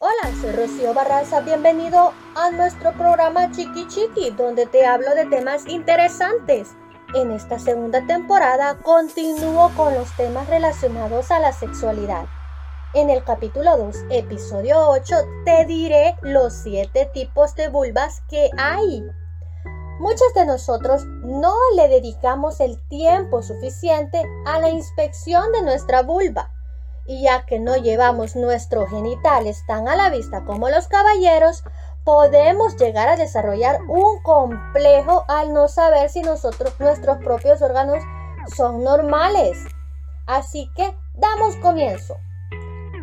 Hola, soy Rocío Barraza. Bienvenido a nuestro programa Chiqui Chiqui, donde te hablo de temas interesantes. En esta segunda temporada continúo con los temas relacionados a la sexualidad. En el capítulo 2, episodio 8, te diré los 7 tipos de vulvas que hay. Muchos de nosotros no le dedicamos el tiempo suficiente a la inspección de nuestra vulva. Y ya que no llevamos nuestros genitales tan a la vista como los caballeros, podemos llegar a desarrollar un complejo al no saber si nosotros, nuestros propios órganos son normales. Así que damos comienzo.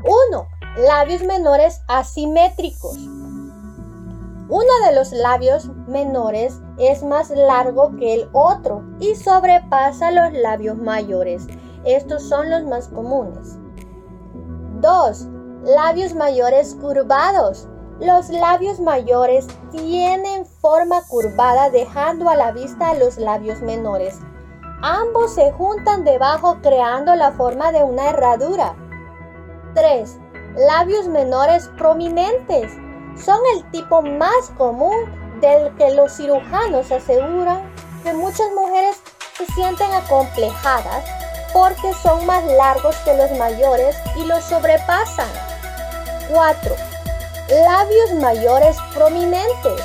1. Labios menores asimétricos. Uno de los labios menores es más largo que el otro y sobrepasa los labios mayores. Estos son los más comunes. 2. Labios mayores curvados. Los labios mayores tienen forma curvada dejando a la vista los labios menores. Ambos se juntan debajo creando la forma de una herradura. 3. Labios menores prominentes son el tipo más común del que los cirujanos aseguran que muchas mujeres se sienten acomplejadas porque son más largos que los mayores y los sobrepasan. 4. Labios mayores prominentes.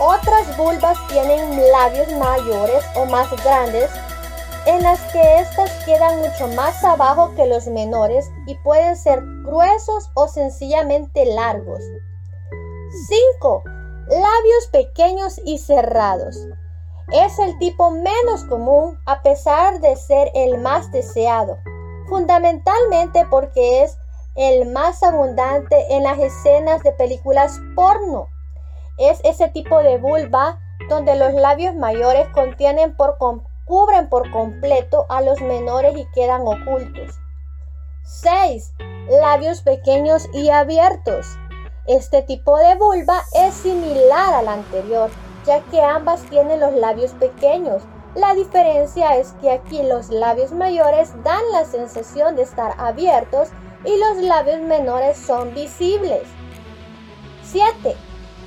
Otras vulvas tienen labios mayores o más grandes en las que éstas quedan mucho más abajo que los menores y pueden ser gruesos o sencillamente largos. 5. Labios pequeños y cerrados. Es el tipo menos común a pesar de ser el más deseado, fundamentalmente porque es el más abundante en las escenas de películas porno. Es ese tipo de vulva donde los labios mayores contienen por cubren por completo a los menores y quedan ocultos. 6. Labios pequeños y abiertos. Este tipo de vulva es similar al anterior, ya que ambas tienen los labios pequeños. La diferencia es que aquí los labios mayores dan la sensación de estar abiertos y los labios menores son visibles. 7.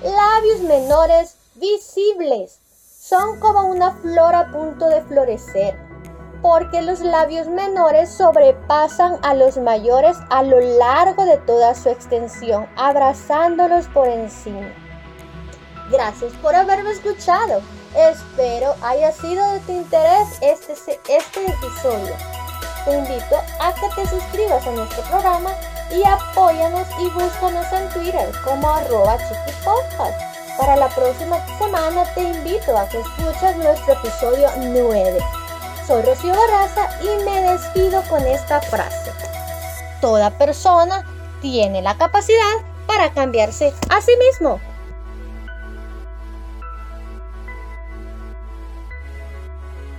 Labios menores visibles son como una flor a punto de florecer, porque los labios menores sobrepasan a los mayores a lo largo de toda su extensión, abrazándolos por encima. Gracias por haberme escuchado. Espero haya sido de tu interés este, este episodio. Te invito a que te suscribas a nuestro programa y apóyanos y búscanos en Twitter como arroba chiquipodcast. Para la próxima semana te invito a que escuches nuestro episodio 9. Soy Rocío Barraza y me despido con esta frase. Toda persona tiene la capacidad para cambiarse a sí mismo.